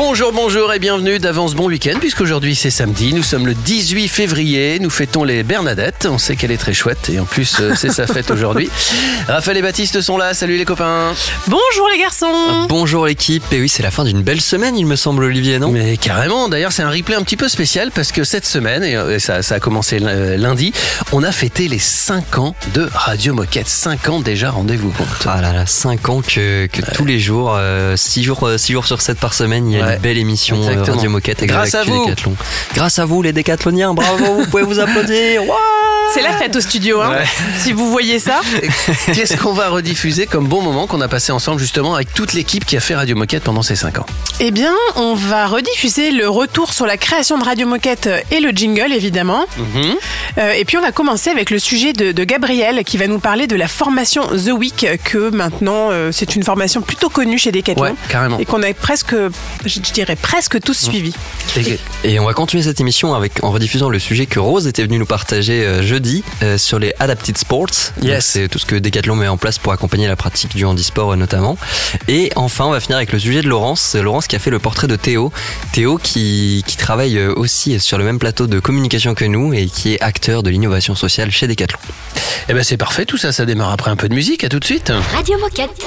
Bonjour, bonjour et bienvenue d'avance bon week-end puisqu'aujourd'hui c'est samedi, nous sommes le 18 février, nous fêtons les Bernadettes, on sait qu'elle est très chouette et en plus euh, c'est sa fête aujourd'hui. Raphaël et Baptiste sont là, salut les copains. Bonjour les garçons Bonjour l'équipe, et oui c'est la fin d'une belle semaine il me semble Olivier, non? Mais carrément, d'ailleurs c'est un replay un petit peu spécial parce que cette semaine, et euh, ça, ça a commencé euh, lundi, on a fêté les 5 ans de Radio Moquette. 5 ans déjà, rendez-vous compte. Ah là là, 5 ans que, que tous les jours, 6 jours, six jours sur 7 par semaine, il y a Ouais. Une belle émission euh, Exactement. Radio Moquette avec Grâce à vous. Décathlon. Grâce à vous les décathloniens, bravo, vous pouvez vous applaudir. C'est la fête au studio, hein Ouais. si vous voyez ça. Qu'est-ce qu'on va rediffuser comme bon moment qu'on a passé ensemble justement avec toute l'équipe qui a fait Radio Moquette pendant ces 5 ans? Eh bien, on va rediffuser le retour sur la création de Radio Moquette et le jingle, évidemment. Mhm. Euh, et puis, on va commencer avec le sujet de, de Gabriel qui va nous parler de la formation The Week, que maintenant, euh, c'est une formation plutôt connue chez Decathlon. Ouais, carrément. Et qu'on a presque, je dirais presque tous suivi. Et- Et on va continuer cette émission avec en rediffusant le sujet que Rose était venue nous partager euh, jeudi euh, sur les Adapted Sports. Yes. C'est tout ce que Decathlon met en place pour accompagner la pratique du handisport euh, notamment. Et enfin, on va finir avec le sujet de Laurence. C'est Laurence qui a fait le portrait de Théo. Théo qui, qui travaille aussi sur le même plateau de communication que nous et qui est acteur de l'innovation sociale chez Decathlon. Eh ben c'est parfait, tout ça, ça démarre après un peu de musique. À tout de suite. Radio Moquette.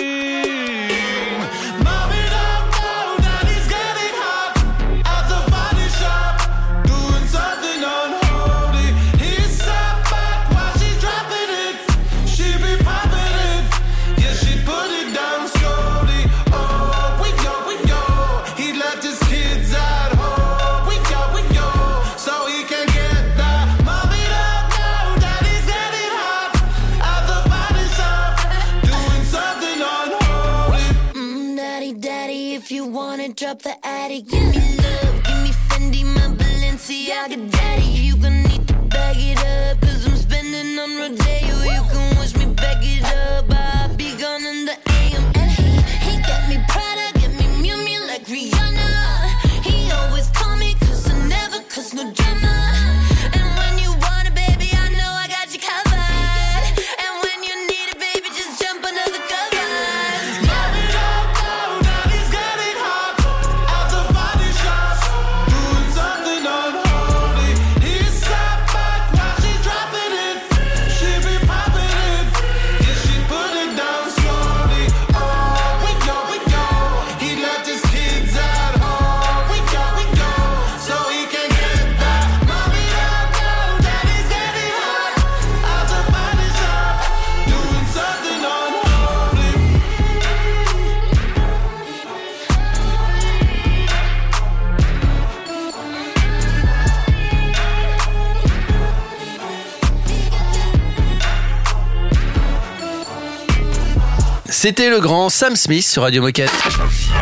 C'était le grand Sam Smith sur Radio Moquette.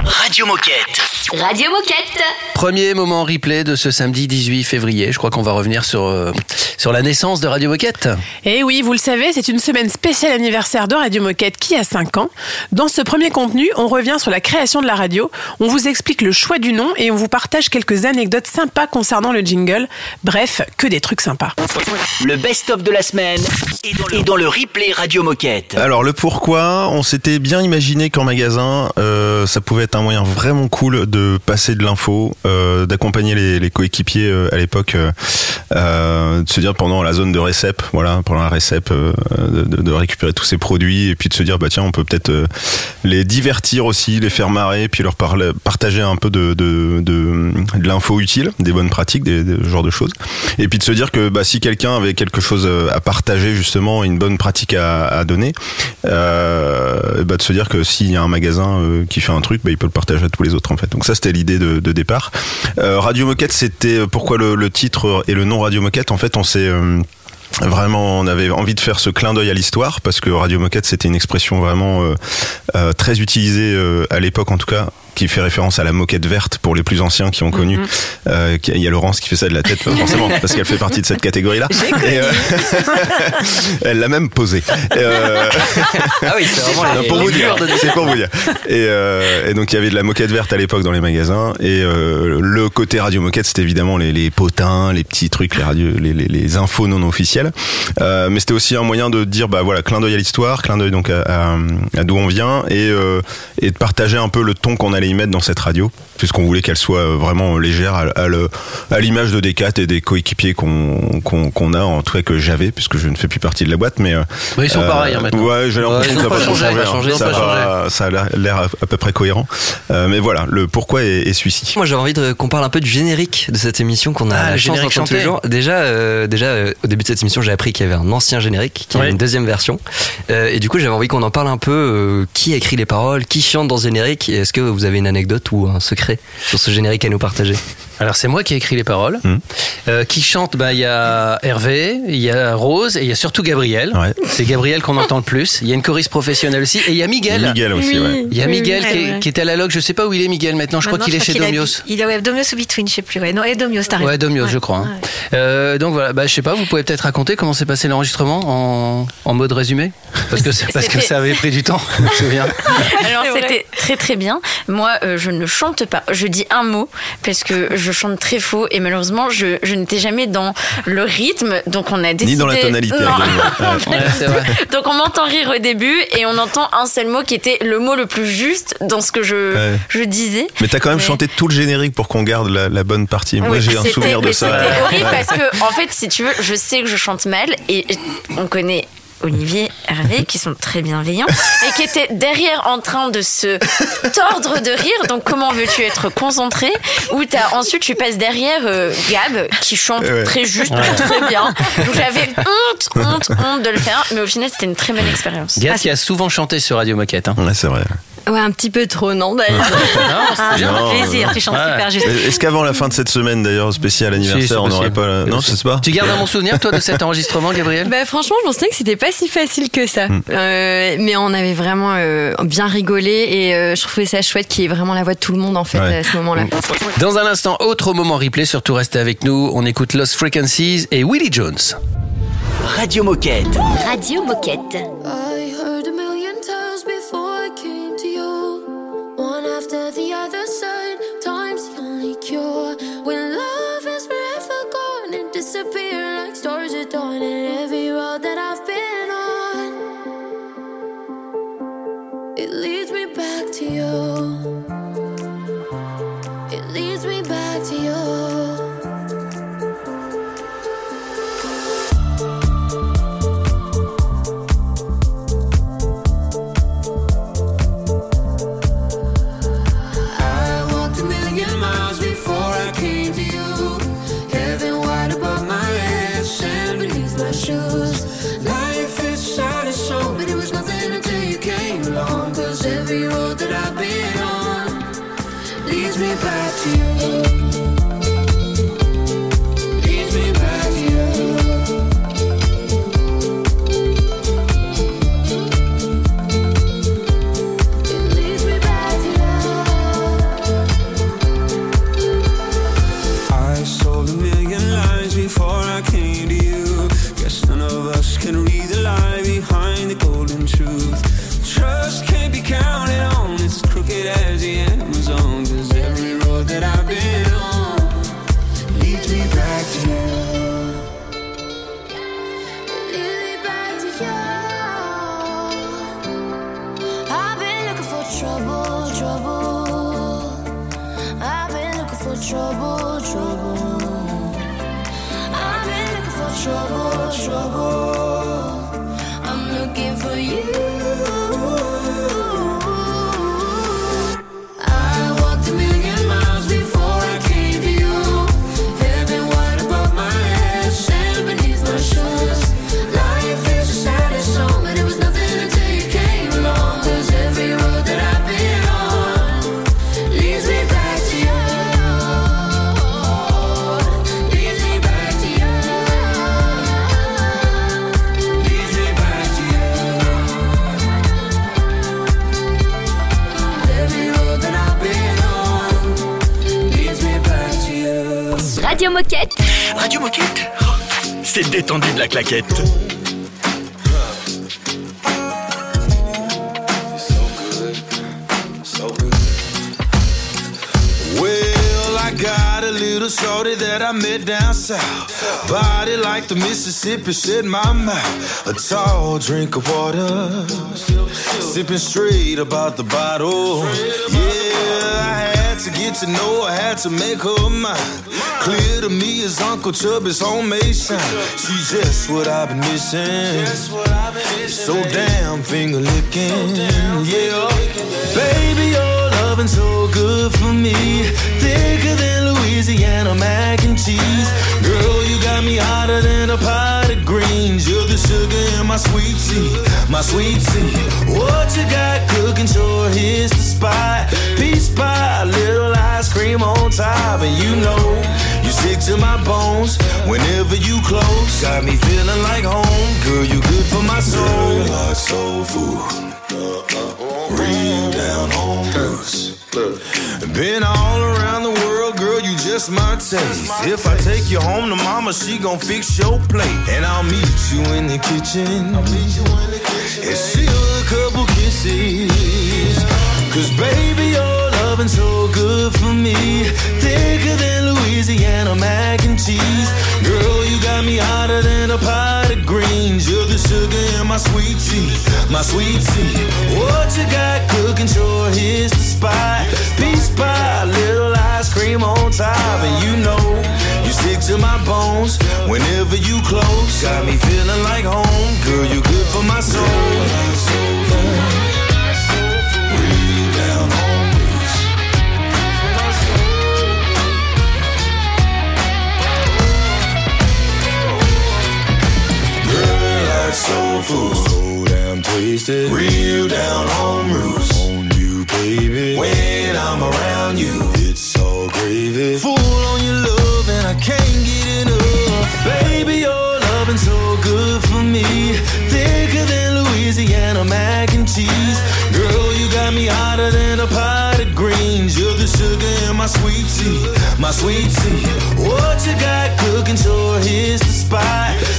Radio Moquette. Radio Moquette. Premier moment replay de ce samedi 18 février. Je crois qu'on va revenir sur, euh, sur la naissance de Radio Moquette. Et oui, vous le savez, c'est une semaine spéciale anniversaire de Radio Moquette qui a 5 ans. Dans ce premier contenu, on revient sur la création de la radio, on vous explique le choix du nom et on vous partage quelques anecdotes sympas concernant le jingle. Bref, que des trucs sympas. Le best-of de la semaine est dans le, replay Radio Moquette. Alors le pourquoi, on s'était bien imaginé qu'en magasin, euh, ça pouvait être un moyen vraiment cool de passer de l'info, euh, d'accompagner les, coéquipiers euh, à l'époque, de se dire pendant la zone de récep, voilà, pendant la récep, de, récupérer tous ces produits et puis de se dire bah tiens, on peut peut-être les divertir aussi, les faire marrer, puis leur partager un peu de, de, de, l'info utile, des bonnes pratiques, des, des ce genre de choses. Et puis de se dire que bah, si quelqu'un avait quelque chose à partager justement, une bonne pratique à, donner, bah, de se dire que s'il y a un magasin euh, qui fait un truc, bah, il peut le partager à tous les autres en fait. Donc ça c'était l'idée de, départ. Euh, Radio Moquette, c'était pourquoi le, titre et le nom Radio Moquette? En fait, on s'est euh, Vraiment, avait envie de faire ce clin d'œil à l'histoire parce que Radio Moquette, c'était une expression vraiment euh, euh, très utilisée euh, à l'époque, en tout cas, qui fait référence à la moquette verte pour les plus anciens qui ont connu. Euh, qui- Il y a Laurence qui fait ça de la tête, forcément, parce qu'elle fait partie de cette catégorie-là. Euh, elle l'a même posé. Euh, Ah oui, c'est vraiment non, les- pour vous dire, de- pour vous dire. Et, euh, et donc il y avait de la moquette verte à l'époque dans les magasins. Et euh, le côté radio moquette, c'était évidemment les, les potins, les petits trucs, les radios, les, les, les infos non officielles. Euh, mais c'était aussi un moyen de dire, bah voilà, clin d'œil à l'histoire, clin d'œil donc à, à- à d'où on vient, et, euh, et de partager un peu le ton qu'on allait y mettre dans cette radio, puisqu'on voulait qu'elle soit euh, vraiment légère à, l'image de Decat et des coéquipiers qu'on a, en tout cas que j'avais, puisque je ne fais plus partie de la boîte, mais euh, ils sont pareils hein, maintenant. Ouais, j'ai l'impression que ça va pas changer. hein. Ça, pas va- ça a l'air- à, à peu près cohérent. Euh, mais voilà, le pourquoi est, est celui-ci. Moi, j'avais envie qu'on parle un peu du générique de cette émission qu'on a Ah, la chance d'entendre tous les chanté. jours. Déjà, euh, déjà euh, au début de cette émission, j'ai appris qu'il y avait un ancien générique, qu'il y avait une deuxième version. Euh, et du coup, j'avais envie qu'on en parle un peu. euh, qui écrit les paroles Qui chante dans ce générique est-ce que vous avez une anecdote ou un secret sur ce générique à nous partager? Alors c'est moi qui ai écrit les paroles. Mhm. Euh, qui chante Bah il y a Hervé, il y a Rose et il y a surtout Gabriel. Ouais. C'est Gabriel qu'on entend le plus. Il y a une choriste professionnelle aussi et il y a Miguel. Miguel aussi, ouais. Il y a Oui, Miguel oui, qui, oui, est, oui. qui est à la log. Je sais pas où il est Miguel maintenant. Je crois qu'il est chez qu'il Domios. habite- Il est ouais, Domios ou Between, je sais plus. Ouais. Non, et Domios, t'as raison. Ouais, Domios, je crois. hein. Ouais. Euh, donc voilà, bah, je sais pas, vous pouvez peut-être raconter comment s'est passé l'enregistrement en, en mode résumé? Parce que, c'est- parce que ça avait pris du temps, je me souviens. Alors c'était très très bien. Moi, euh, je ne chante pas. Je dis un mot parce que je chante très faux et malheureusement, je, je n'étais jamais dans le rythme. Donc on a décidé. Ni dans la tonalité. Non. Ouais. Vrai. Donc on m'entend rire au début et on entend un seul mot qui était le mot le plus juste dans ce que je, Ouais. je disais. Mais t'as quand même Mais- chanté tout le générique pour qu'on garde la, la bonne partie. Moi, Oui, j'ai un souvenir de ça. C'était horrible parce que, en fait, si tu veux, je sais que je chante mal et on connaît. Olivier, Hervé, qui sont très bienveillants et qui étaient derrière en train de se tordre de rire. Donc, comment veux-tu être concentré Ou t'as ensuite tu passes derrière euh, Gab qui chante Ouais. très juste, très bien. Donc j'avais honte, honte, honte de le faire, mais au final c'était une très bonne expérience. Gab qui a souvent chanté sur Radio Moquette. Hein. Ouais, c'est vrai. Ouais, un petit peu trop, non d'ailleurs. Non, Ah, c'est bien. fait Non, plaisir, tu chantes Ouais. super juste. Est-ce qu'avant la fin de cette semaine, d'ailleurs, spécial c'est anniversaire, on n'aurait possible. pas. la- Non, je sais pas. Tu gardes un bon souvenir, toi, de cet enregistrement, Gabriel Bah, franchement, je pensais que c'était pas si facile que ça. Hmm. Euh, mais on avait vraiment euh, bien rigolé et euh, je trouvais ça chouette qu'il y ait vraiment la voix de tout le monde en fait Ouais. à ce moment-là. Dans un instant, autre moment replay, surtout restez avec nous. On écoute Lost Frequencies et Willie Jones. Radio Moquette. Radio Moquette. 哦。Mississippi, shit in my mouth. A tall drink of water. Sipping straight about the bottle. Yeah, I had to get to know I had to make her mine. Clear to me as Uncle Chubby's homemade shine. She's just what I've been missing. So damn finger licking. Yeah, baby, your so good for me. Thicker than Louisiana mac and cheese. Girl, you got me hotter than a pot of greens. You're the sugar in my sweet tea, my sweet tea. What you got cooking? Sure, here's the spot. Peach pie, little ice cream on top, and you know you stick to my bones whenever you close. Got me feeling like home, girl. You good for my soul. like soul food. Real down home roots. Been all around the world, girl, you just my taste. If I take you home to mama, she gon' fix your plate. And I'll meet you in the kitchen. And steal a couple kisses. Cause baby, loving so good for me. Thicker than Louisiana mac and cheese. Girl, you got me hotter than a pot of greens. You're the sugar in my sweet tea, my sweet tea. What you got cooking? Sure, here's the spot. Peach pie, little ice cream on top, and you know you stick to my bones whenever you close. Got me feeling like home, girl. You good for my soul. Soul food, so damn tasted. Real down home roots on you, baby. When I'm around you, it's all gravy. Full on your love, and I can't get enough. Baby, your loving so good for me. Thicker than Louisiana mac and cheese. Girl, you got me hotter than a pot of greens. You're the sugar in my sweet tea, my sweet tea. What you got cooking? Sure, here's the spot.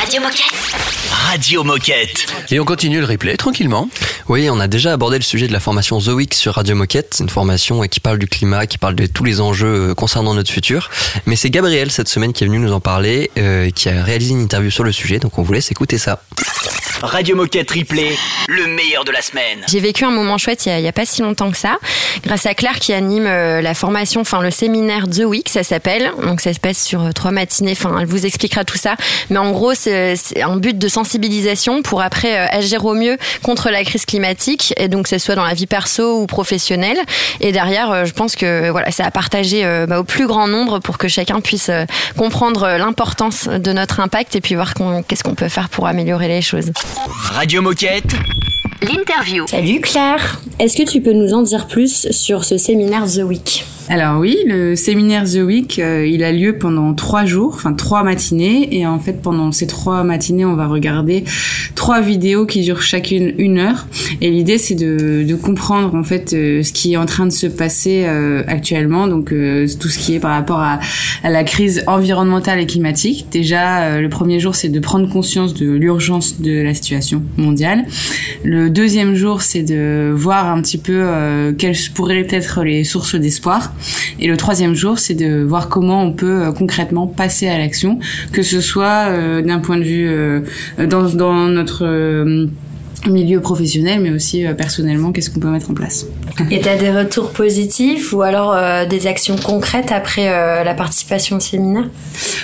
Radio Moquette. Radio Moquette. Et on continue le replay tranquillement. Oui, on a déjà abordé le sujet de la formation The Week sur Radio Moquette. C'est une formation qui parle du climat, qui parle de tous les enjeux euh, concernant notre futur. Mais c'est Gabriel cette semaine qui est venu nous en parler, euh, qui a réalisé une interview sur le sujet. Donc on vous laisse écouter ça. Radio Moquette Replay, le meilleur de la semaine. J'ai vécu un moment chouette il y, a, a pas si longtemps que ça, grâce à Claire qui anime euh, la formation, enfin le séminaire The Week, ça s'appelle. Donc ça se passe sur euh, trois matinées. Enfin, elle vous expliquera tout ça. Mais en gros, c'est un but de sensibilisation pour après euh, agir au mieux contre la crise climatique, et donc que ce soit dans la vie perso ou professionnelle. Et derrière, je pense que voilà, c'est à partager bah, au plus grand nombre pour que chacun puisse comprendre l'importance de notre impact et puis voir qu'est-ce qu'on peut faire pour améliorer les choses. Radio Moquette. L'interview. Salut Claire. Est-ce que tu peux nous en dire plus sur ce séminaire The Week? Alors oui, le séminaire The Week, euh, il a lieu pendant trois jours, enfin trois matinées, et en fait pendant ces trois matinées, on va regarder trois vidéos qui durent chacune une heure. Et l'idée, c'est de, de comprendre en fait euh, ce qui est en train de se passer euh, actuellement, donc euh, tout ce qui est par rapport à, à la crise environnementale et climatique. Déjà, le premier jour, c'est de prendre conscience de l'urgence de la situation mondiale. Le deuxième jour, c'est de voir un petit peu quelles pourraient être les sources d'espoir. Et le troisième jour, c'est de voir comment on peut euh, concrètement passer à l'action, que ce soit euh, d'un point de vue euh, dans, notre milieu professionnel, mais aussi euh, personnellement, qu'est-ce qu'on peut mettre en place. Et t'as des retours positifs ou alors euh, des actions concrètes après euh, la participation au séminaire?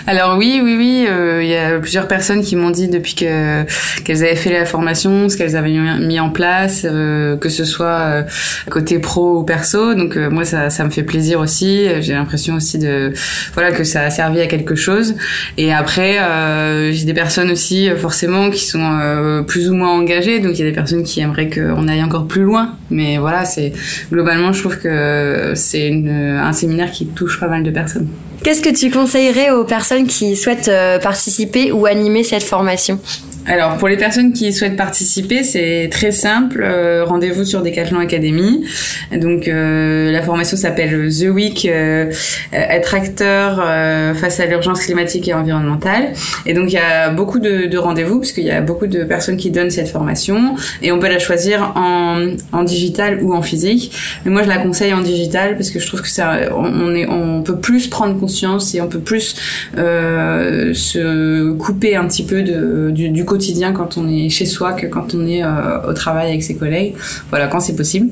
Alors oui, oui, oui, euh, il y a plusieurs personnes qui m'ont dit depuis que qu'elles avaient fait la formation, ce qu'elles avaient mis en place, euh, que ce soit euh, côté pro ou perso. Donc euh, moi, ça, ça me fait plaisir aussi. J'ai l'impression aussi de voilà que ça a servi à quelque chose. Et après, euh, j'ai des personnes aussi forcément qui sont euh, plus ou moins engagées. Donc il y a des personnes qui aimeraient qu'on aille encore plus loin. Mais voilà, c'est globalement, je trouve que c'est un séminaire qui touche pas mal de personnes. Qu'est-ce que tu conseillerais aux personnes qui souhaitent euh, participer ou animer cette formation? Alors, pour les personnes qui souhaitent participer, c'est très simple. euh, Rendez-vous sur Decathlon Academy. Donc, euh, la formation s'appelle The Week, euh, être acteur euh, face à l'urgence climatique et environnementale. Et donc, il y a beaucoup de, de rendez-vous parce qu'il y a beaucoup de personnes qui donnent cette formation et on peut la choisir en, en digital ou en physique. Mais moi, je la conseille en digital parce que je trouve que ça, on, est, on peut plus prendre conscience et on peut plus euh, se couper un petit peu de, du, du quotidien quand on est chez soi que quand on est euh, au travail avec ses collègues. Voilà, quand c'est possible.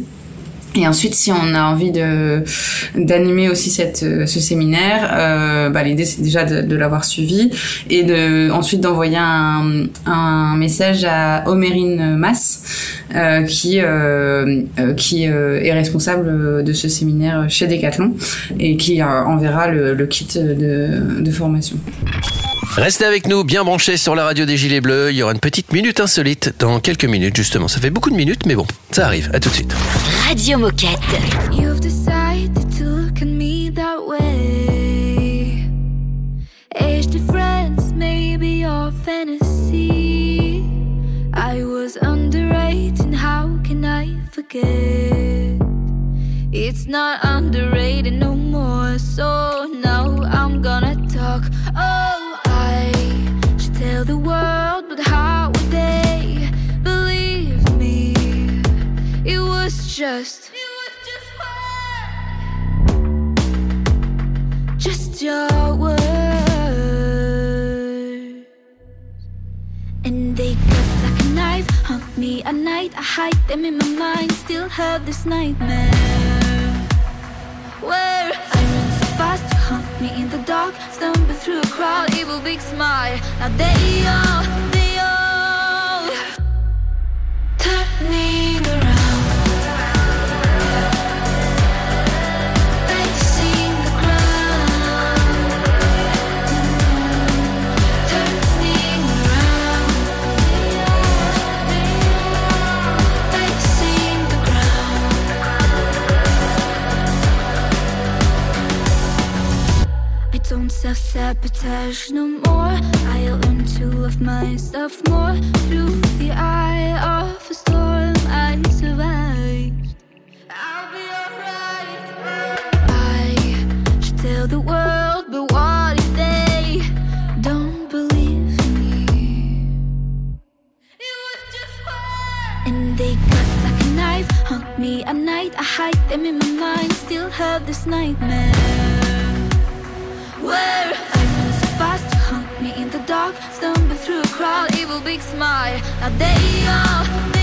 Et ensuite, si on a envie de d'animer aussi cette euh, ce séminaire, euh, bah, l'idée c'est déjà de, l'avoir suivi et de ensuite d'envoyer un, un message à Omérine Mass qui qui est responsable de ce séminaire chez Decathlon et qui enverra le, kit de formation. Restez avec nous, bien branchés sur la radio des Gilets Bleus. Il y aura une petite minute insolite dans quelques minutes, justement. Ça fait beaucoup de minutes, mais bon, ça arrive. À tout de suite. Radio Moquette. You've decided to look at me that way. Age difference, maybe your fantasy. I was underrated, how can I forget? It's not underrated no more, so now was just. Just your words. And they cut like a knife, hunt me at night. I hide them in my mind, still have this nightmare. Where I run so fast, you hunt me in the dark. Stumble through a crowd, evil big smile. Now they all, they all turning around. I don't self-sabotage no more. I learn to love myself more. Through the eye of a storm, I survived. I'll be alright. I should tell the world, but what if they don't believe me? It was just fun. And they cut like a knife, hunt me at night. I hide them in my mind, still have this nightmare. Where I run so fast, you hunt me in the dark. Stumble through a crowd, evil big smile. Now they all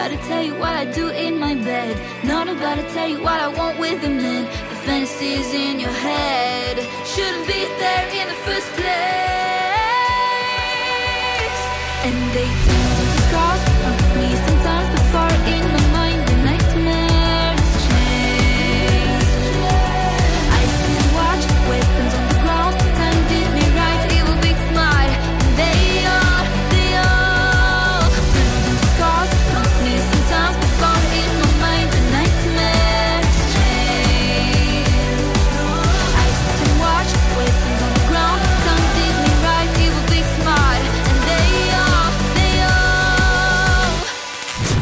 about to tell you what I do in my bed. Not about to tell you what I want with a man. The fantasies in your head shouldn't be there in the first place. And they turn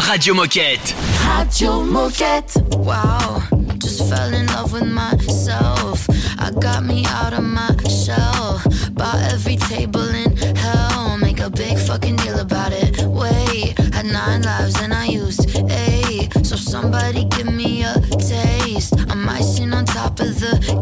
Radio Moquette. Radio Moquette. Wow, just fell in love with myself. I got me out of my shell. Bought every table in hell. Make a big fucking deal about it. Wait, had nine lives and I used eight. So somebody give me a taste. I'm icing on top of the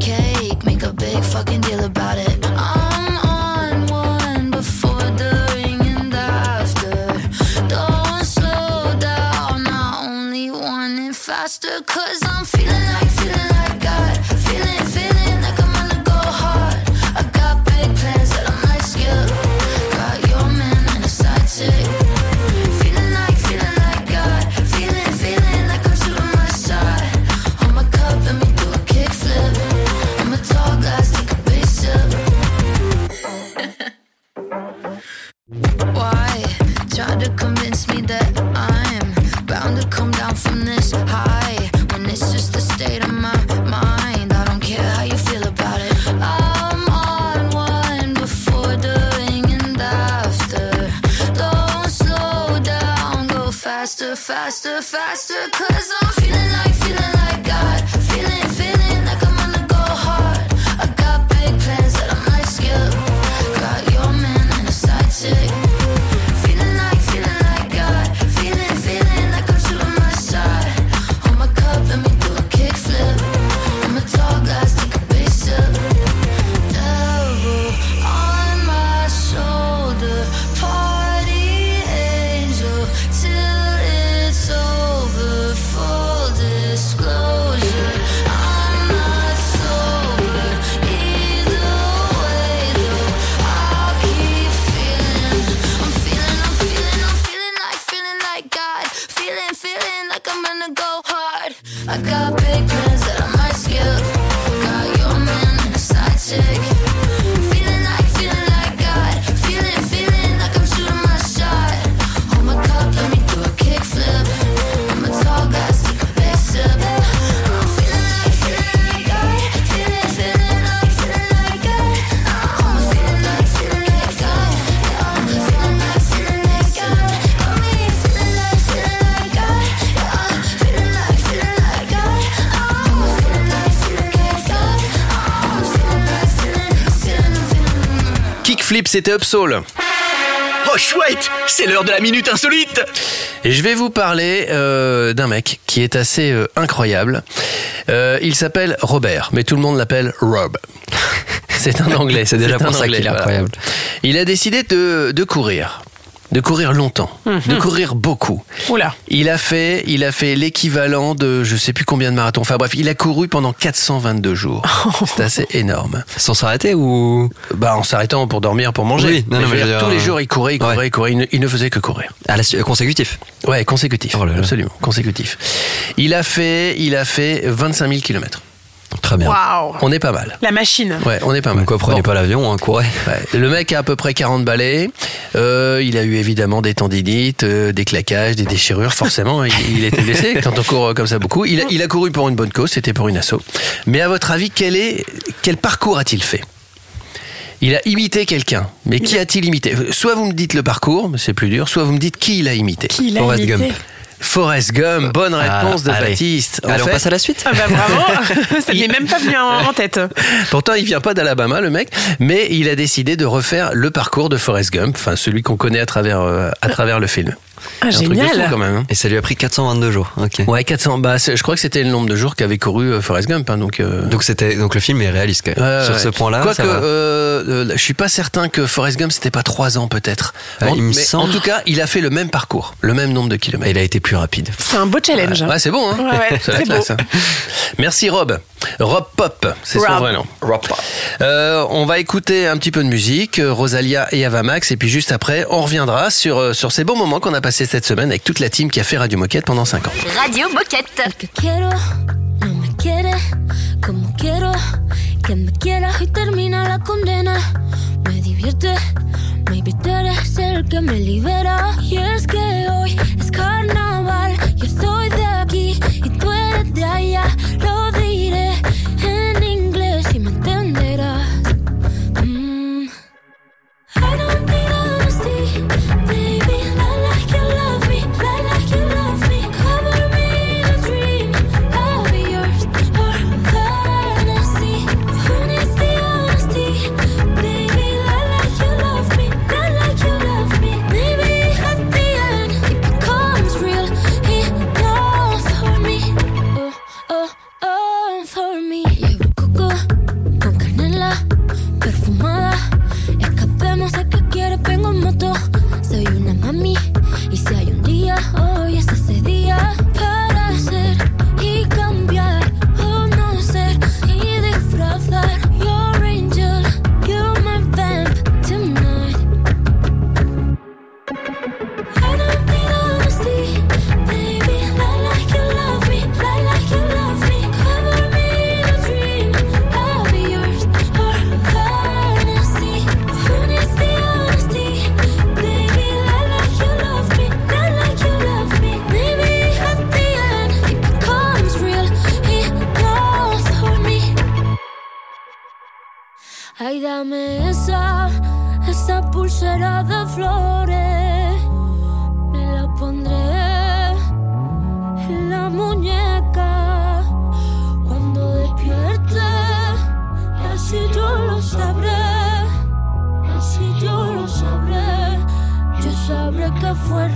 c'était Upsoul. Oh chouette, c'est l'heure de la minute insolite. Et je vais vous parler euh, d'un mec qui est assez euh, incroyable. Euh, il s'appelle Robert, mais tout le monde l'appelle Rob. C'est un anglais. C'est déjà pour ça qu'il est voilà. incroyable. Il a décidé de, de courir. De courir longtemps, de courir beaucoup. Oula. Il a fait, il a fait l'équivalent de je sais plus combien de marathons. Enfin bref, il a couru pendant 422 jours. C'est assez énorme. Sans s'arrêter ou? Bah en s'arrêtant pour dormir, pour manger. Oui, non, non, je veux dire, tous les jours, il courait, il courait, ouais. il courait. Il ne, il ne faisait que courir. à la consécutif Ouais, consécutif. Oh là là. Absolument, consécutif. Il a fait, il a fait 25 000 kilomètres. Très bien. Waouh. On est pas mal. La machine. Ouais, on est pas mal. Comme quoi, prenez Bon. pas l'avion, hein, courez. Ouais, Le mec a à peu près 40 balais. Euh, il a eu évidemment des tendinites, euh, des claquages, des déchirures. Forcément, il, il était blessé quand on court comme ça beaucoup. Il a, il a couru pour une bonne cause, c'était pour une asso. Mais à votre avis, quel, est, quel parcours a-t-il fait? Il a imité quelqu'un. Mais qui a-t-il imité? Soit vous me dites le parcours, mais c'est plus dur, soit vous me dites qui il a imité. Qui l'a Forrest imité? Gump. Forrest Gump, bonne réponse Ah, de allez. Baptiste. En Allez, on passe à la suite. Ah bah bravo. Ça n'est même pas venu en, en tête. Pourtant, il vient pas d'Alabama, le mec, mais il a décidé de refaire le parcours de Forrest Gump, enfin celui qu'on connaît à travers, euh, à travers le film. Ah, C'est un truc de génial. fou, quand même. hein. Et ça lui a pris 422 jours. Ok. Ouais, 400. Bah, je crois que c'était le nombre de jours qu'avait couru euh, Forrest Gump. hein, donc, euh, Donc c'était donc le film est réaliste quand même. Ouais, Sur ouais. ce point-là, Quoique, euh, euh, je suis pas certain que Forrest Gump c'était pas trois ans peut-être. Ah, En- il me mais semble. En tout cas, il a fait le même parcours, le même nombre de kilomètres. Il a été plus rapide. C'est un beau challenge. Ouais, c'est bon, hein Ouais, ouais, C'est beau. hein. Merci Rob. Rob Pop, c'est son vrai nom. Rob Pop. Euh, on va écouter un petit peu de musique, euh, Rosalia et Avamax, et puis juste après, on reviendra sur, euh, sur ces beaux moments qu'on a passés cette semaine avec toute la team qui a fait Radio Moquette pendant 5 ans. Radio Moquette. que quiero no me quiere como quiero que me quiera y termina la condena. Me divierte, maybe tú eres el que me libera. Y es que hoy es carnaval, fuerte.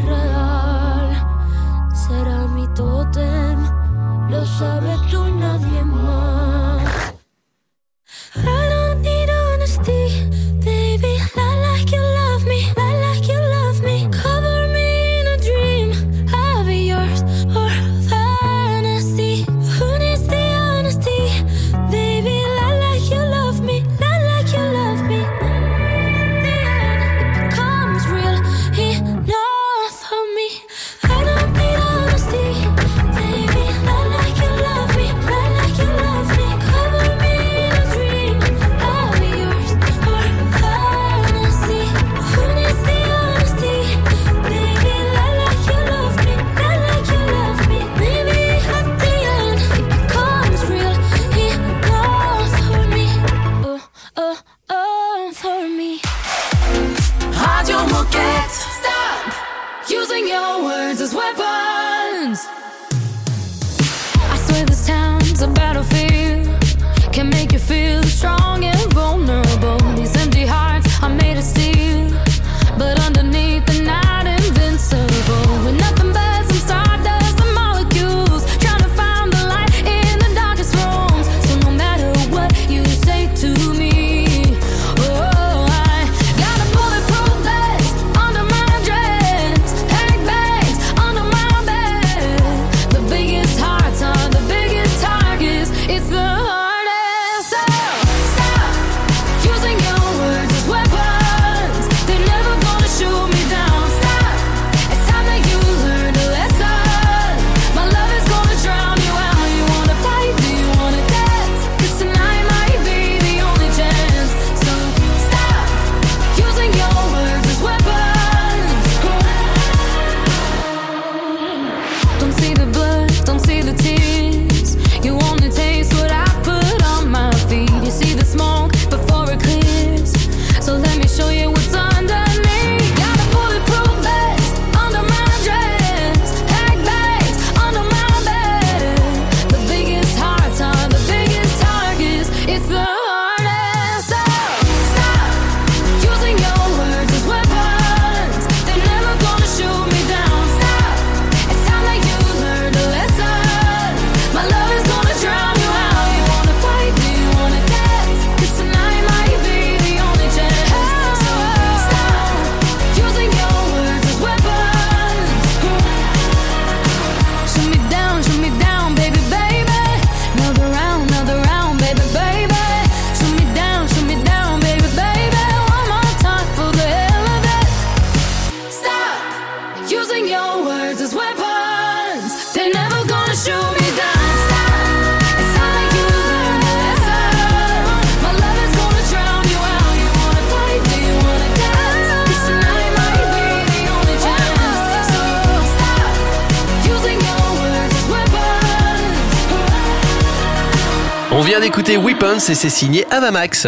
Vient d'écouter Weapons et c'est signé Avamax.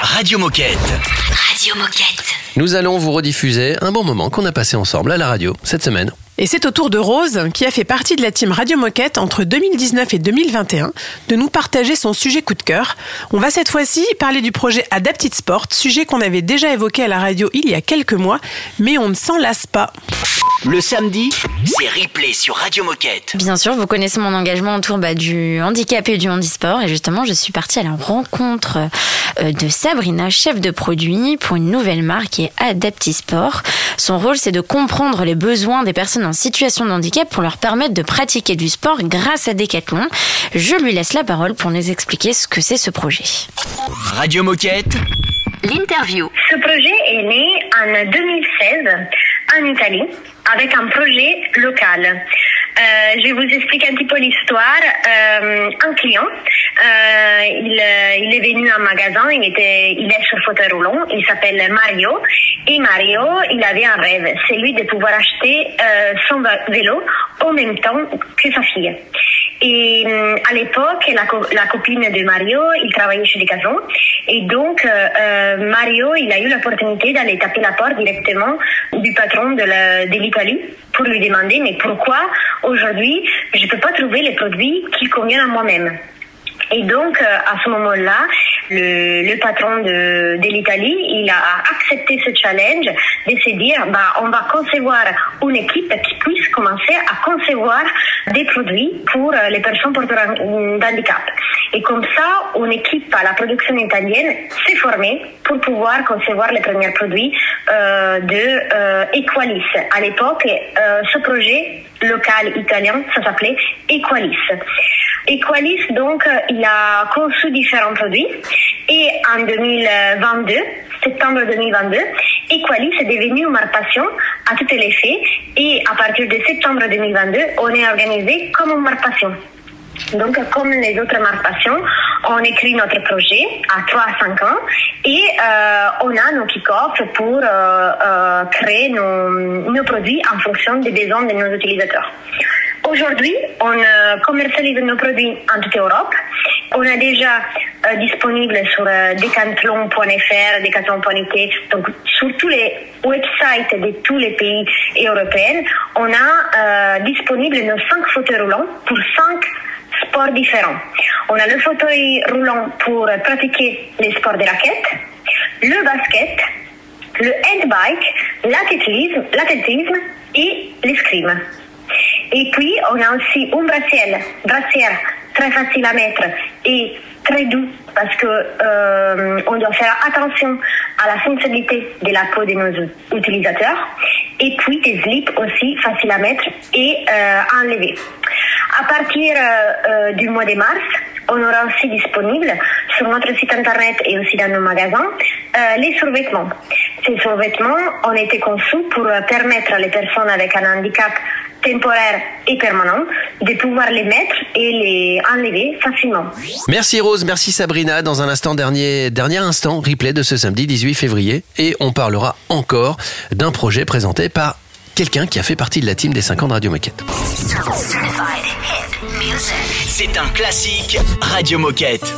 Radio Moquette. Radio Moquette. Nous allons vous rediffuser un bon moment qu'on a passé ensemble à la radio cette semaine. Et c'est au tour de Rose, qui a fait partie de la team Radio Moquette entre 2019 et 2021, de nous partager son sujet coup de cœur. On va cette fois-ci parler du projet Adapted Sport, sujet qu'on avait déjà évoqué à la radio il y a quelques mois, mais on ne s'en lasse pas. Le samedi, c'est replay sur Radio Moquette. Bien sûr, vous connaissez mon engagement autour bah, du handicap et du handisport. Et justement, je suis partie à la rencontre euh, de Sabrina, chef de produit pour une nouvelle marque qui est Adaptisport. Son rôle, c'est de comprendre les besoins des personnes en situation de handicap pour leur permettre de pratiquer du sport grâce à Decathlon. Je lui laisse la parole pour nous expliquer ce que c'est ce projet. Radio Moquette. L'interview. Ce projet est né en 2016 en Italie avec un projet local. Euh, je vous explique un petit peu l'histoire. Euh, un client, euh, il, euh, il est venu en magasin, il, était, il est sur fauteuil roulant, il s'appelle Mario. Et Mario, il avait un rêve, c'est lui de pouvoir acheter euh, son vélo en même temps que sa fille. Et hum, à l'époque, la, co- la copine de Mario, il travaillait chez Decathlon. Et donc, euh, euh, Mario, il a eu l'opportunité d'aller taper la porte directement du patron de l'Italie pour lui demander, mais pourquoi aujourd'hui, je ne peux pas trouver les produits qui conviennent à moi-même? Et donc, euh, à ce moment-là, le, patron de, l'Italie, il a accepté ce challenge de se dire, bah, on va concevoir une équipe qui puisse commencer à concevoir des produits pour euh, les personnes porteuses d'handicap. Et comme ça, une équipe à la production italienne s'est formée pour pouvoir concevoir les premiers produits euh, de euh, Equalis. À l'époque, euh, ce projet local italien, ça s'appelait Equalis. Equalis, donc, il a conçu différents produits et en 2022, septembre 2022, Equalis est devenu une marque passion à tous les faits et à partir de septembre 2022, on est organisé comme passion. Donc, comme les autres marques passion, on écrit notre projet à 3 à 5 ans et euh, on a nos kick-offs pour euh, euh, créer nos, nos produits en fonction des besoins de nos utilisateurs. Aujourd'hui, on euh, commercialise nos produits en toute Europe. On est déjà euh, disponible sur euh, decathlon.fr, donc sur tous les websites de tous les pays européens. On a euh, disponible nos cinq fauteuils roulants pour cinq sports différents. On a le fauteuil roulant pour pratiquer les sports de raquettes, le basket, le handbike, l'athlétisme et l'escrime. Et puis, on a aussi un brassière, très facile à mettre et très doux parce que euh, on doit faire attention à la sensibilité de la peau de nos utilisateurs. Et puis, des slips aussi faciles à mettre et euh, à enlever. À partir euh, euh, du mois de mars, on aura aussi disponible sur notre site internet et aussi dans nos magasins euh, les survêtements. Ces survêtements ont été conçus pour permettre à les personnes avec un handicap temporaire et permanent de pouvoir les mettre et les enlever facilement. Merci Rose, merci Sabrina. Dans un instant, dernier, dernier instant, replay de ce samedi 18 février. Et on parlera encore d'un projet présenté par quelqu'un qui a fait partie de la team des 5 ans de Radio Moquette. C'est un classique Radio Moquette.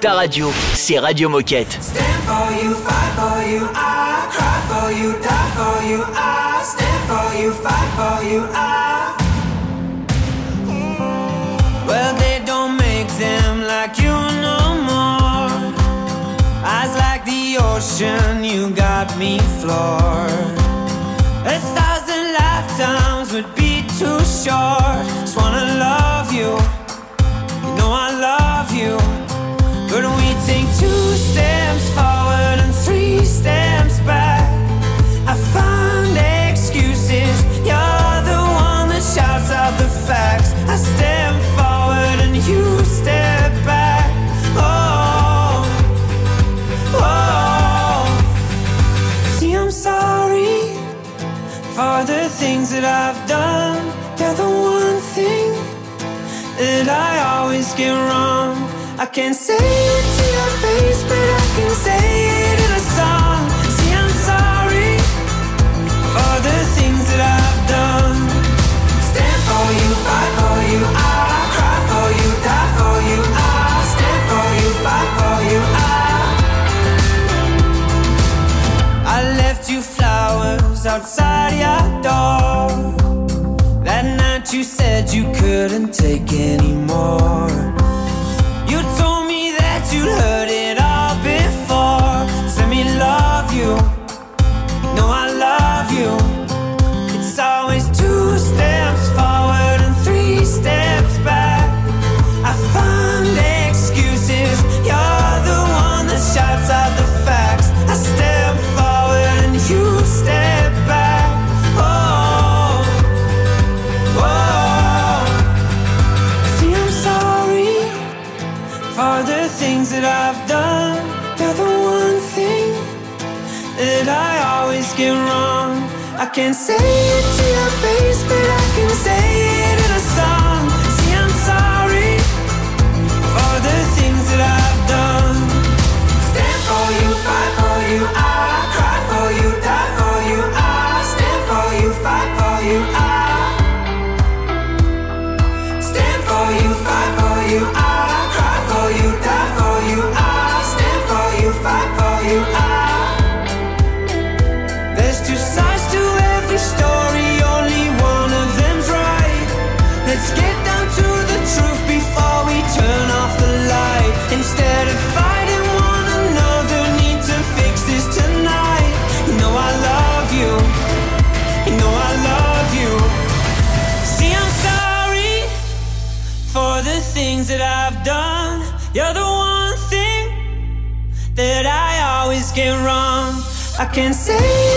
Ta radio, c'est Radio Moquette. Stand for you, fight for you, I cry for you, die for you, I stand for you, fight for you, I. Well, they don't make them like you no more. Eyes like the ocean, you got me floored. Things that I've done, they're the one thing that I always get wrong. I can't say it to your face, but I outside your door. That night you said you couldn't take anymore. You told me that you'd heard it I can't say it to your face, but I can say it can say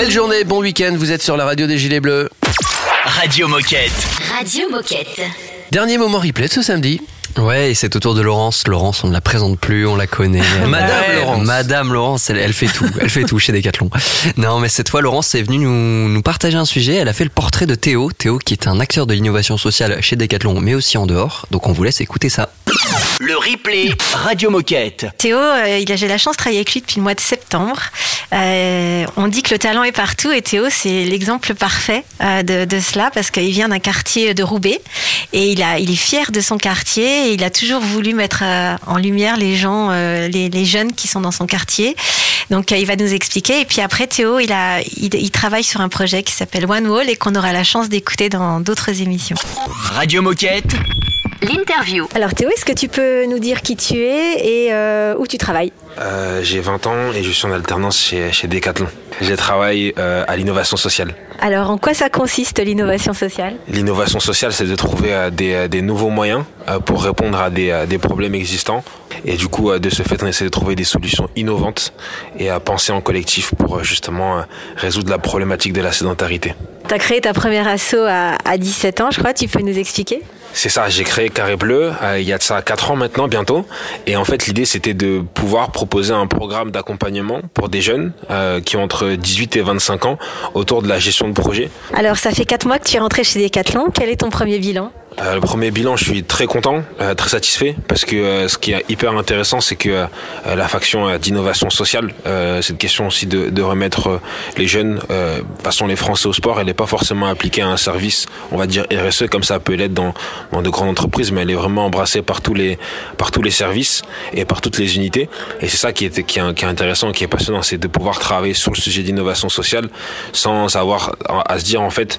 Belle journée, bon week-end, vous êtes sur la radio des Gilets Bleus. Radio Moquette. Radio Moquette. Dernier moment replay de ce samedi. Ouais, et c'est au tour de Laurence. Laurence, on ne la présente plus, on la connaît. Madame Ouais. Laurence. Madame Laurence, elle, elle fait tout. Elle fait tout chez Decathlon. Non, mais cette fois, Laurence est venue nous, nous partager un sujet. Elle a fait le portrait de Théo. Théo, qui est un acteur de l'innovation sociale chez Decathlon, mais aussi en dehors. Donc, on vous laisse écouter ça. Le replay Radio Moquette. Théo, euh, j'ai la chance de travailler avec lui depuis le mois de septembre. Euh, on dit que le talent est partout et Théo, c'est l'exemple parfait euh, de, de cela parce qu'il vient d'un quartier de Roubaix et il, a, il est fier de son quartier et il a toujours voulu mettre euh, en lumière les gens, euh, les, les jeunes qui sont dans son quartier. Donc euh, il va nous expliquer et puis après Théo, il, a, il, il travaille sur un projet qui s'appelle One Wall et qu'on aura la chance d'écouter dans d'autres émissions. Radio Moquette. L'interview. Alors Théo, est-ce que tu peux nous dire qui tu es et euh, où tu travailles? Euh, j'ai 20 ans et je suis en alternance chez, chez Decathlon. Je travaille euh, à l'innovation sociale. Alors en quoi ça consiste l'innovation sociale? L'innovation sociale, c'est de trouver euh, des, euh, des nouveaux moyens euh, pour répondre à des, des problèmes existants. Et du coup, de ce fait, on essaie de trouver des solutions innovantes et à penser en collectif pour justement résoudre la problématique de la sédentarité. Tu as créé ta première asso à, à 17 ans, je crois. Tu peux nous expliquer? C'est ça, j'ai créé Carré Bleu euh, il y a de ça 4 ans maintenant, bientôt. Et en fait, l'idée, c'était de pouvoir proposer un programme d'accompagnement pour des jeunes euh, qui ont entre 18 et 25 ans autour de la gestion de projet. Alors, ça fait 4 mois que tu es rentré chez Decathlon. Quel est ton premier bilan? Euh, le premier bilan, je suis très content, euh, très satisfait, parce que euh, ce qui est hyper intéressant, c'est que euh, la faction euh, d'innovation sociale, cette question aussi de, de remettre les jeunes, façon les Français au sport, elle n'est pas forcément appliquée à un service, on va dire RSE, comme ça peut l'être dans, dans de grandes entreprises, mais elle est vraiment embrassée par tous les, par tous les services et par toutes les unités. Et c'est ça qui est, qui, est, qui est intéressant, qui est passionnant, c'est de pouvoir travailler sur le sujet d'innovation sociale sans avoir à se dire en fait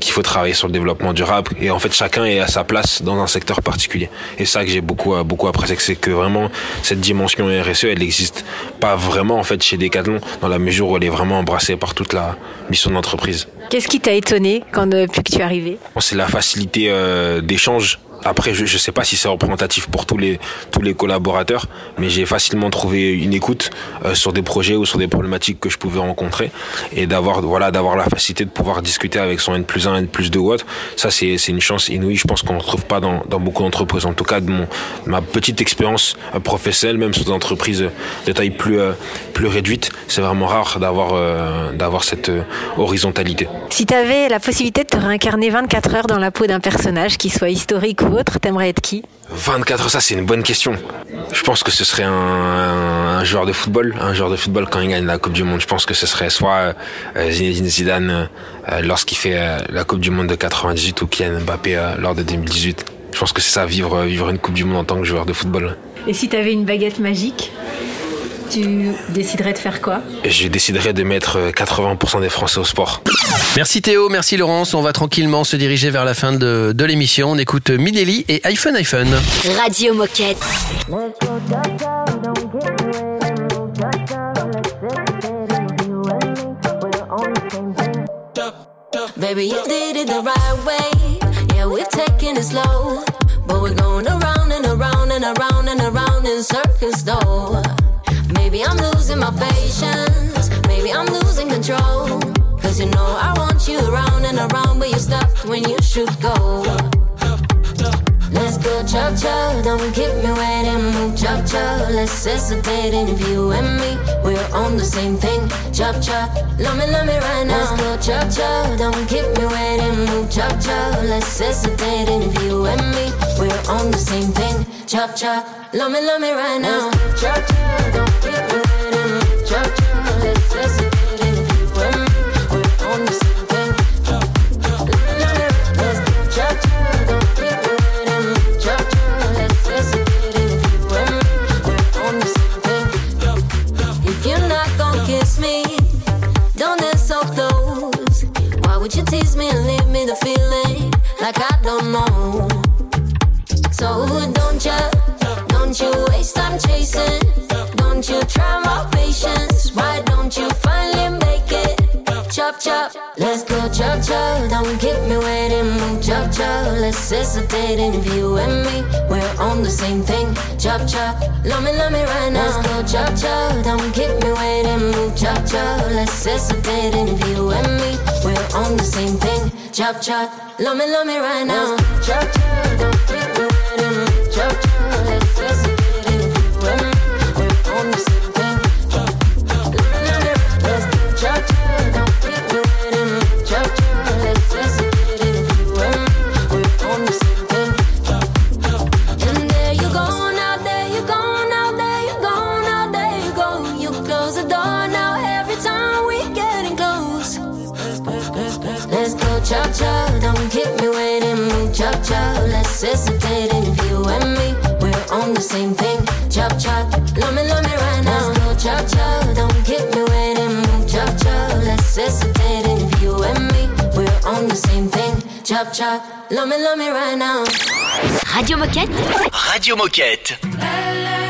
qu'il faut travailler sur le développement durable. Et en fait, chacun est à sa place dans un secteur particulier. Et ça que j'ai beaucoup, euh, beaucoup apprécié, c'est que vraiment cette dimension RSE, elle n'existe pas vraiment en fait chez Decathlon dans la mesure où elle est vraiment embrassée par toute la mission d'entreprise. Qu'est-ce qui t'a étonné quand depuis que tu es arrivé? C'est la facilité euh, d'échange. Après, je ne sais pas si c'est représentatif pour tous les, tous les collaborateurs, mais j'ai facilement trouvé une écoute euh, sur des projets ou sur des problématiques que je pouvais rencontrer et d'avoir voilà, d'avoir la facilité de pouvoir discuter avec son N plus 1, N plus 2 ou autre. Ça, c'est une chance inouïe, je pense qu'on ne retrouve pas dans, dans beaucoup d'entreprises. En tout cas, de, mon, ma petite expérience euh, professionnelle, même sur des entreprises de taille plus, euh, plus réduite, c'est vraiment rare d'avoir d'avoir cette horizontalité. Si tu avais la possibilité de te réincarner 24 heures dans la peau d'un personnage, qui soit historique ou autre, t'aimerais être qui? 24 ça c'est une bonne question. Je pense que ce serait un, un, joueur de football, un joueur de football quand il gagne la Coupe du Monde. Je pense que ce serait soit euh, Zinedine Zidane euh, lorsqu'il fait euh, la Coupe du Monde de 98 ou Kylian Mbappé lors de 2018. Je pense que c'est ça vivre vivre une Coupe du Monde en tant que joueur de football. Et si tu avais une baguette magique, tu déciderais de faire quoi? Je déciderais de mettre euh, 80% des Français au sport. Merci Théo, merci Laurence. On va tranquillement se diriger vers la fin de, de l'émission. On écoute Minelli et iPhone iPhone. Radio Moquette. Baby, you did it the right way. Yeah, we've taken it slow. But we're going around and around and around and around in circles, though. Maybe I'm losing my patience. Maybe I'm losing control. Cause you know I want you around and around, but you're stopped when you should go. Let's go chop chop, don't keep me waiting. Move chop chop, let's hesitate. And if you and me, we're on the same thing. Chop chop, love me, love me right now. Let's go chop chop, don't keep me waiting. Move chop chop, let's hesitate. And if you and me, we're on the same thing. Chop chop, love me, love me right now. Chop chop, don't keep me waiting. Chop chop, let's hesitate. Don't know? So don't you, don't you waste time chasing? Don't you try my patience? Why don't you finally make it? Chop chop, let's go chop chop. Don't keep me waiting, move chop chop. Let's hesitate and if you and me, we're on the same thing. Chop chop, love me, love me right now. Let's go chop chop. Don't keep me waiting, move chop chop. Let's hesitate and if you and me, we're on the same thing. Chop chop, love me, love me right now. Chop chop, don't keep waiting, chop chop. Let's chop. Let's if you and me, we're on the same thing. Chop chop, love me, love me right now. Let's go chop chop, don't keep me waiting, move chop chop. Let's hesitate if you and me, we're on the same thing. Chop chop, love me, love me right now. Radio Moquette. Radio Moquette.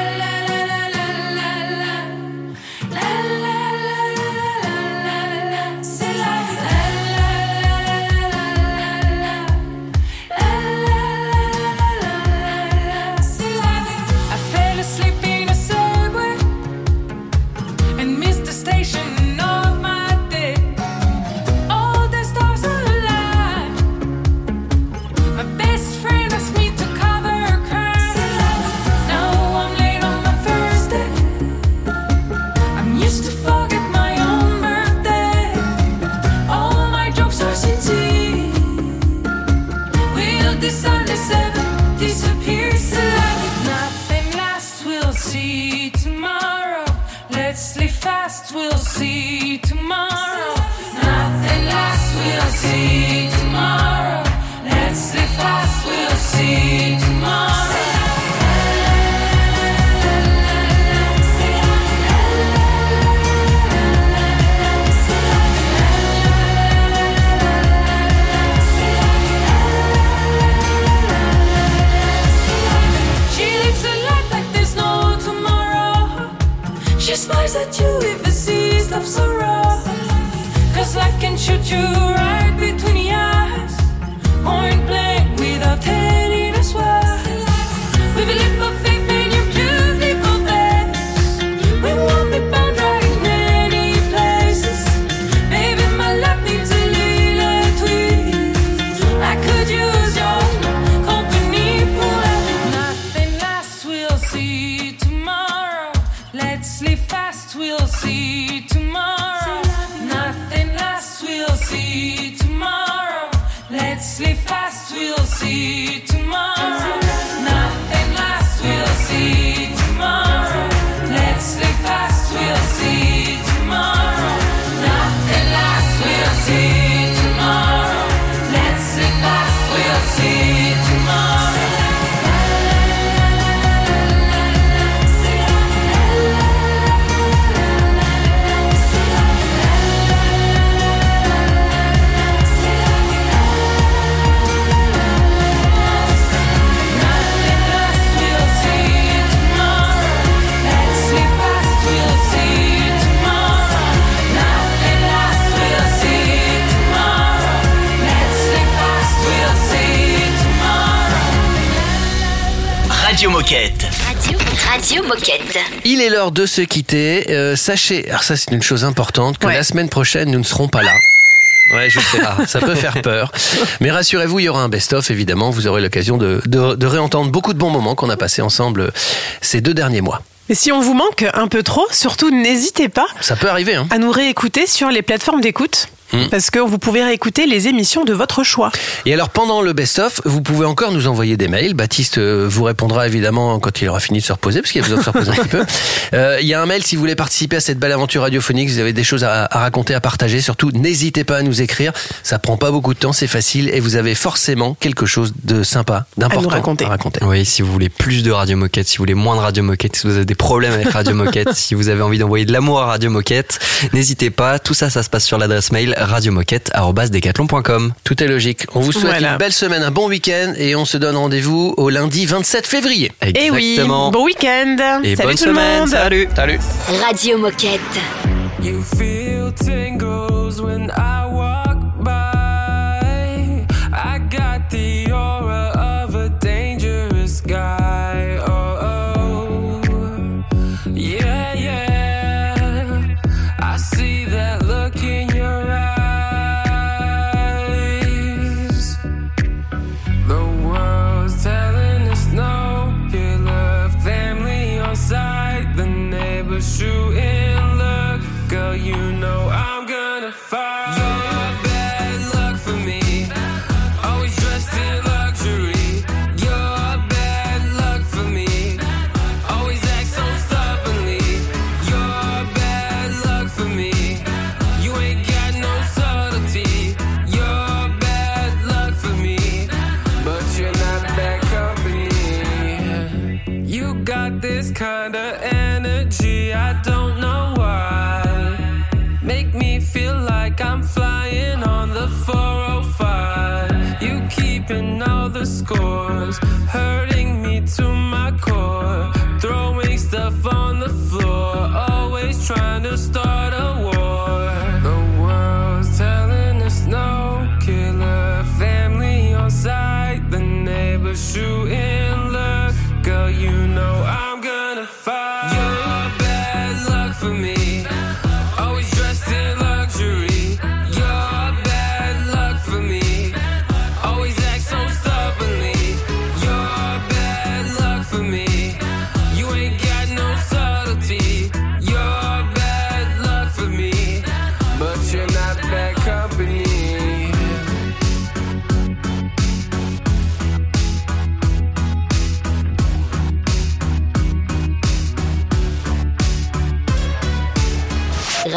used to fight. Sees love so raw. Cause life can shoot you right Radio Moquette. Radio, Radio Moquette. Il est l'heure de se quitter. Euh, sachez, alors ça c'est une chose importante, que la semaine prochaine nous ne serons pas là. Ouais, je sais, ah, ça peut faire peur. Mais rassurez-vous, il y aura un best-of, évidemment. Vous aurez l'occasion de, de, de réentendre beaucoup de bons moments qu'on a passés ensemble ces deux derniers mois. Et si on vous manque un peu trop, surtout n'hésitez pas Ça peut arriver, hein. à nous réécouter sur les plateformes d'écoute. Mm. Parce que vous pouvez réécouter les émissions de votre choix. Et alors pendant le best-of, vous pouvez encore nous envoyer des mails. Baptiste euh, vous répondra évidemment quand il aura fini de se reposer, parce qu'il a besoin de se reposer un petit peu. Euh, Il y a un mail si vous voulez participer à cette belle aventure radiophonique, vous avez des choses à, à raconter, à partager. Surtout, n'hésitez pas à nous écrire. Ça prend pas beaucoup de temps, c'est facile, et vous avez forcément quelque chose de sympa, d'important raconter. à raconter. Oui, si vous voulez plus de Radio Moquette, si vous voulez moins de Radio Moquette, si vous avez des problèmes avec Radio Moquette, si vous avez envie d'envoyer de l'amour à Radio Moquette, n'hésitez pas. Tout ça, ça se passe sur l'adresse mail radiomoquette.com. Tout est logique. On vous souhaite Voilà. une belle semaine, un bon week-end, et on se donne rendez-vous au lundi 27 février. Et oui, bon week-end. Et Salut bonne tout le semaine. monde. Salut. Salut. Radio Moquette. You feel tingles when I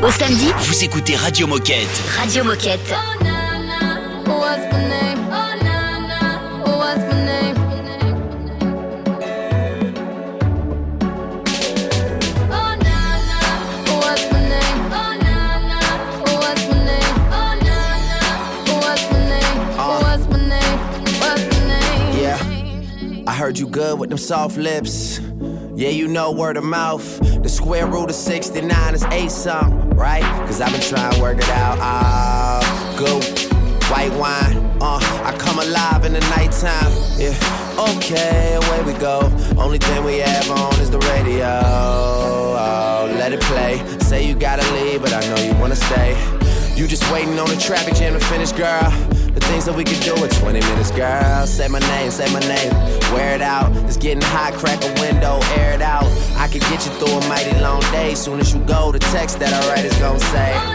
What's my name? What's my name? Yeah. I heard you good with them soft lips. Yeah, you know word of mouth. The square root of 69 is 8 something, right? Cause I've been trying to work it out. Ah, go. White wine, uh, I come alive in the nighttime. Yeah, okay, away we go. Only thing we have on is the radio. Oh, let it play. Say you gotta leave, but I know you wanna stay. You just waiting on the traffic jam to finish, girl. The things that we could do in 20 minutes, girl. Say my name, say my name. Wear it out. It's getting hot, crack a window, air it out. I could get you through a mighty long day. Soon as you go, the text that I write is gonna say. Oh,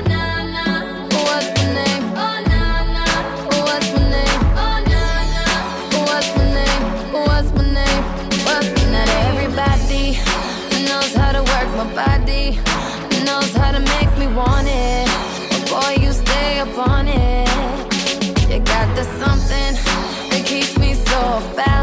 What's my name? Oh, na, na. What's my name? Oh, na, na. What's my name? What's my name? What's my name? Not everybody knows how to work my body, knows how to make me want it. Something that keeps me so off